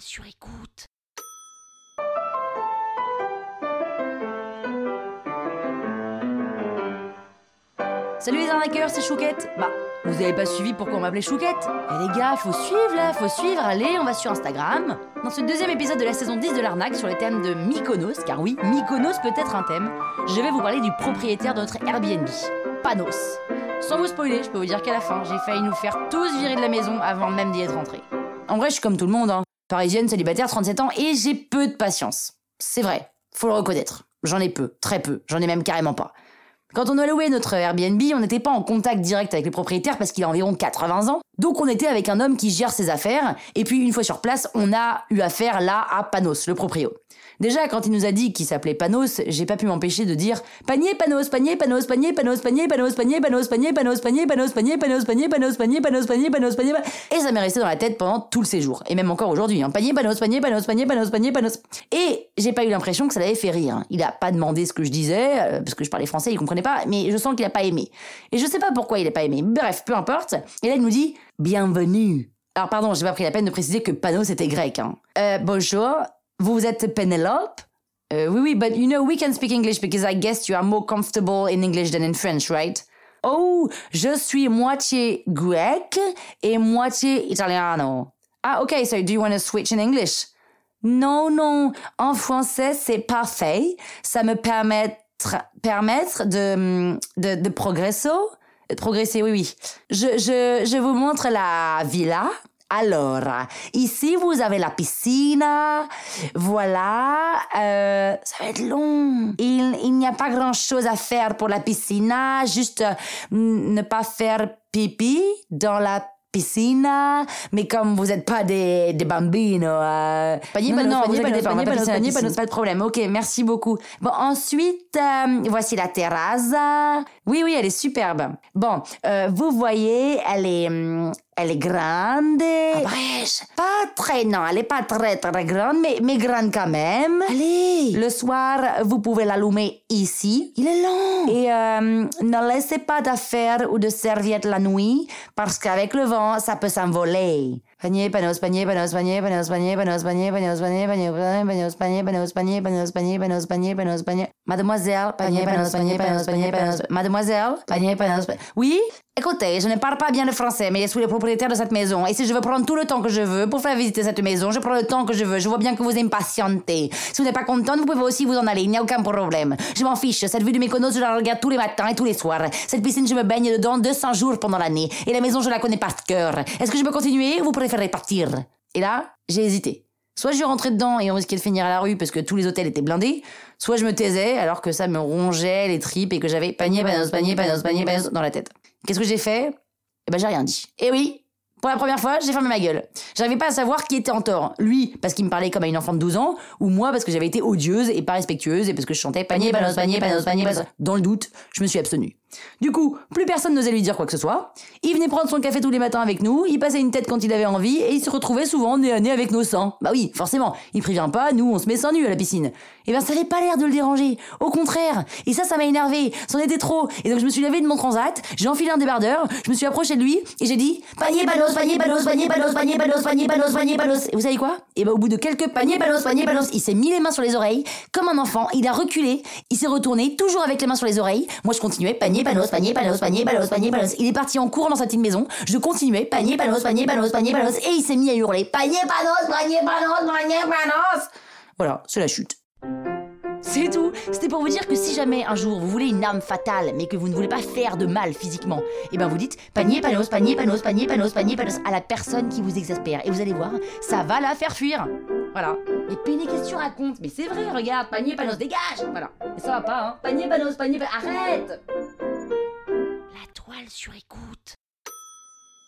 sur écoute. Salut les arnaqueurs, c'est Chouquette. Bah, vous avez pas suivi pourquoi on m'appelait Chouquette? Eh les gars, faut suivre là, faut suivre, allez, on va sur Instagram. Dans ce deuxième épisode de la saison 10 de l'arnaque sur le thème de Mykonos, car oui, Mykonos peut être un thème, je vais vous parler du propriétaire de notre Airbnb, Panos. Sans vous spoiler, je peux vous dire qu'à la fin, j'ai failli nous faire tous virer de la maison avant même d'y être rentré. En vrai, je suis comme tout le monde, hein. Parisienne, célibataire, 37 ans, et j'ai peu de patience. C'est vrai, faut le reconnaître. J'en ai peu, très peu, j'en ai même carrément pas. Quand on a loué notre Airbnb, on n'était pas en contact direct avec le propriétaire parce qu'il a environ 80 ans. Donc on était avec un homme qui gère ses affaires. Et puis une fois sur place, on a eu affaire là à Panos, le proprio. Déjà, quand il nous a dit qu'il s'appelait Panos, j'ai pas pu m'empêcher de dire panier Panos, panier Panos, panier Panos, panier Panos, panier Panos, panier Panos, panier Panos, panier Panos, panier Panos, panier Panos, panier Panos, panier Et ça m'est resté dans la tête pendant tout le séjour. Et même encore aujourd'hui. Panier Panos, panier Panos, panier Panos, panier Panos. Et j'ai pas eu l'impression que ça l'avait fait rire. Il a pas demandé ce que je disais, parce que je parlais français, il comprenait pas, mais je sens qu'il a pas aimé. Et je sais pas pourquoi il a pas aimé. Bref, peu importe. Et là, il nous dit bienvenue. Alors pardon, j'ai pas pris la peine de préciser que Panos était grec. Hein. Euh, bonjour, vous êtes Penelope euh, Oui, oui, but you know we can speak English because I guess you are more comfortable in English than in French, right? Oh, je suis moitié grec et moitié italiano. Ah, ok, so do you want to switch in English? Non, non, en français c'est parfait. Ça me permet permettre de, de, de progresser. Progresser, oui, oui. Je, je, je vous montre la villa. Alors, ici, vous avez la piscine. Voilà. Euh, ça va être long. Il, il n'y a pas grand-chose à faire pour la piscine. Juste ne pas faire pipi dans la piscine, mais comme vous n'êtes pas des, des bambinos, euh... panier, non, non, panier, panier, panier, panier, panier, pas de problème. Ok, merci beaucoup. Bon, ensuite, euh, voici la terrasse. Oui, oui, elle est superbe. Bon, euh, vous voyez, elle est, elle est grande. Pas très, non, elle est pas très très grande, mais, mais grande quand même. Allez. Le soir, vous pouvez l'allumer ici. Il est long. Et euh, ne laissez pas d'affaires ou de serviettes la nuit, parce qu'avec le vent, ça peut s'envoler. Panier, panos, panier, panos, panier, panos, panier, panos, panier, panos, panier, panier, panos, panier, panos, panier, panos, panier, panos, panier, panos, panier. Mademoiselle, panier, panos, panier, panos, panier, panos. Mademoiselle, panier, panos, Oui? Écoutez, je ne parle pas bien le français, mais je suis le propriétaire de cette maison. Et si je veux prendre tout le temps que je veux pour faire visiter cette maison, je prends le temps que je veux. Je vois bien que vous impatientez. Si vous n'êtes pas contente, vous pouvez aussi vous en aller. Il n'y a aucun problème. Je m'en fiche. Cette vue de Mykonos, je la regarde tous les matins et tous les soirs. Cette piscine, je me baigne dedans 200 jours pendant l'année. Et la maison, je la connais par cœur. Est-ce que je peux continuer ou partir Et là, j'ai hésité. Soit je rentrais dedans et on risquait de finir à la rue parce que tous les hôtels étaient blindés, soit je me taisais alors que ça me rongeait les tripes et que j'avais panier, panos, panier, panos, panier, dans la tête. Qu'est-ce que j'ai fait? Eh ben j'ai rien dit. Et oui, pour la première fois, j'ai fermé ma gueule. J'arrivais pas à savoir qui était en tort. Lui, parce qu'il me parlait comme à une enfant de 12 ans, ou moi, parce que j'avais été odieuse et pas respectueuse, et parce que je chantais panier, panos, panier, panos, panier. Dans le doute, je me suis abstenue. Du coup, plus personne n'osait lui dire quoi que ce soit. Il venait prendre son café tous les matins avec nous, il passait une tête quand il avait envie, et il se retrouvait souvent nez à nez avec nos seins. Bah oui, forcément, il prévient pas, nous on se met sans nu à la piscine. Et ben ça avait pas l'air de le déranger, au contraire. Et ça, ça m'a énervé, c'en était trop. Et donc je me suis levé de mon transat, j'ai enfilé un débardeur, je me suis approché de lui, et j'ai dit panier, panos, panier, panos, panier, panos, panier, panos, panier, panos, panier. Et vous savez quoi? Et ben au bout de quelques paniers, panos, panier, panos, il s'est mis les mains sur les oreilles, comme un enfant, il a reculé, il s'est retourné, toujours avec les mains sur les oreilles. Moi je continuais, panier, panos, panier, panos, panier, panos, panier, panos. Il est parti en courant dans sa petite maison. Je continuais, panier, panos, panier, panos, panier, panos. Et il s'est mis à hurler, panier, panos, panier, panos, panier, panos. Voilà, c'est la chute. C'est tout. C'était pour vous dire que si jamais un jour vous voulez une arme fatale, mais que vous ne voulez pas faire de mal physiquement, et ben vous dites panier, panos, panier, panos, panier, panos, panier, panos à la personne qui vous exaspère. Et vous allez voir, ça va la faire fuir. Voilà. Et puis les questions racontent. Mais c'est vrai, regarde, panier, panos, dégage. Voilà. Et ça va pas, hein. Panier, panos, panier, panos, arrête. La toile sur écoute.